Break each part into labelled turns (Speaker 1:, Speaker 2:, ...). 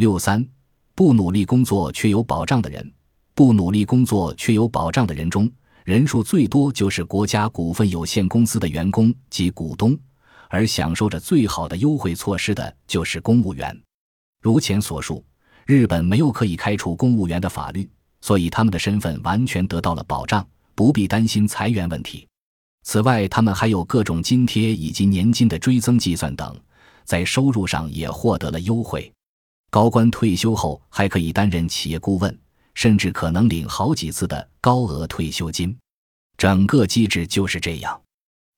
Speaker 1: 六三，不努力工作却有保障的人，不努力工作却有保障的人中，人数最多就是国家股份有限公司的员工及股东，而享受着最好的优惠措施的就是公务员。如前所述，日本没有可以开除公务员的法律，所以他们的身份完全得到了保障，不必担心裁员问题。此外，他们还有各种津贴以及年金的追增计算等，在收入上也获得了优惠。高官退休后还可以担任企业顾问，甚至可能领好几次的高额退休金。整个机制就是这样。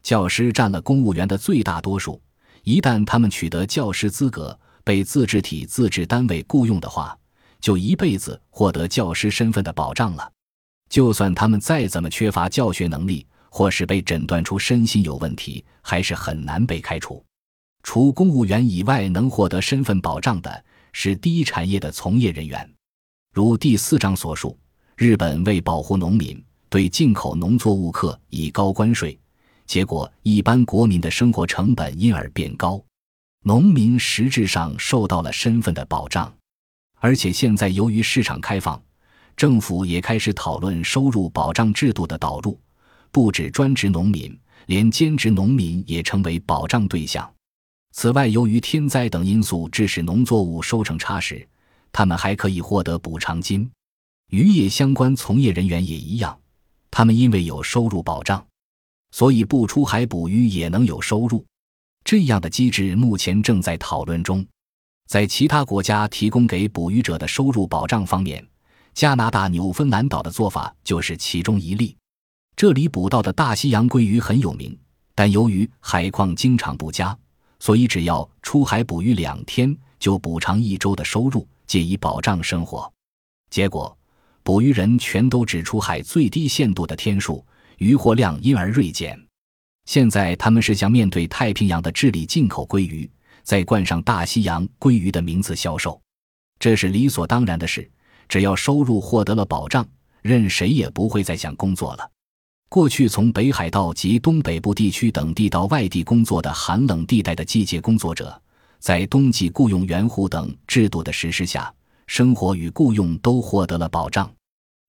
Speaker 1: 教师占了公务员的最大多数，一旦他们取得教师资格，被自治体自治单位雇佣的话，就一辈子获得教师身份的保障了。就算他们再怎么缺乏教学能力，或是被诊断出身心有问题，还是很难被开除。除公务员以外，能获得身份保障的是第一产业的从业人员。如第四章所述，日本为保护农民，对进口农作物课以高关税，结果一般国民的生活成本因而变高，农民实质上受到了身份的保障。而且现在由于市场开放，政府也开始讨论收入保障制度的导入。不止专职农民，连兼职农民也成为保障对象。此外，由于天灾等因素致使农作物收成差时，他们还可以获得补偿金。渔业相关从业人员也一样，他们因为有收入保障，所以不出海捕鱼也能有收入。这样的机制目前正在讨论中。在其他国家提供给捕鱼者的收入保障方面，加拿大纽芬兰岛的做法就是其中一例。这里捕到的大西洋鲑鱼很有名，但由于海况经常不佳，所以只要出海捕鱼两天，就补偿一周的收入，借以保障生活。结果，捕鱼人全都只出海最低限度的天数，渔获量因而锐减。现在他们是想面对太平洋的智利进口鲑鱼，再冠上大西洋鲑鱼的名字销售，这是理所当然的事。只要收入获得了保障，任谁也不会再想工作了。过去从北海道及东北部地区等地到外地工作的寒冷地带的季节工作者，在冬季雇佣园户等制度的实施下，生活与雇佣都获得了保障。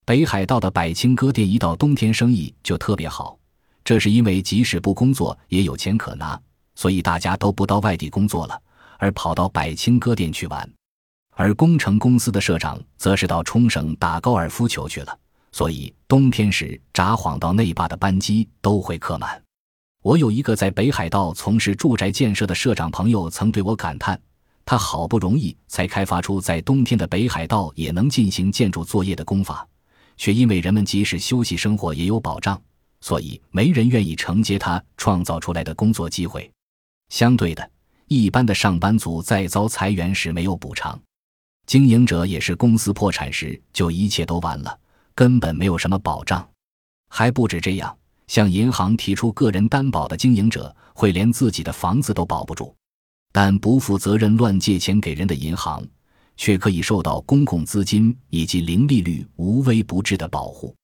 Speaker 1: 北海道的百青哥店一到冬天生意就特别好，这是因为即使不工作也有钱可拿，所以大家都不到外地工作了，而跑到百青哥店去玩。而工程公司的社长则是到冲绳打高尔夫球去了。所以冬天时，札幌到内坝的班机都会客满。我有一个在北海道从事住宅建设的社长朋友，曾对我感叹：他好不容易才开发出在冬天的北海道也能进行建筑作业的工法，却因为人们即使休息生活也有保障，所以没人愿意承接他创造出来的工作机会。相对的，一般的上班族在遭裁员时没有补偿，经营者也是公司破产时就一切都完了。根本没有什么保障，还不止这样，向银行提出个人担保的经营者会连自己的房子都保不住，但不负责任乱借钱给人的银行却可以受到公共资金以及零利率无微不至的保护。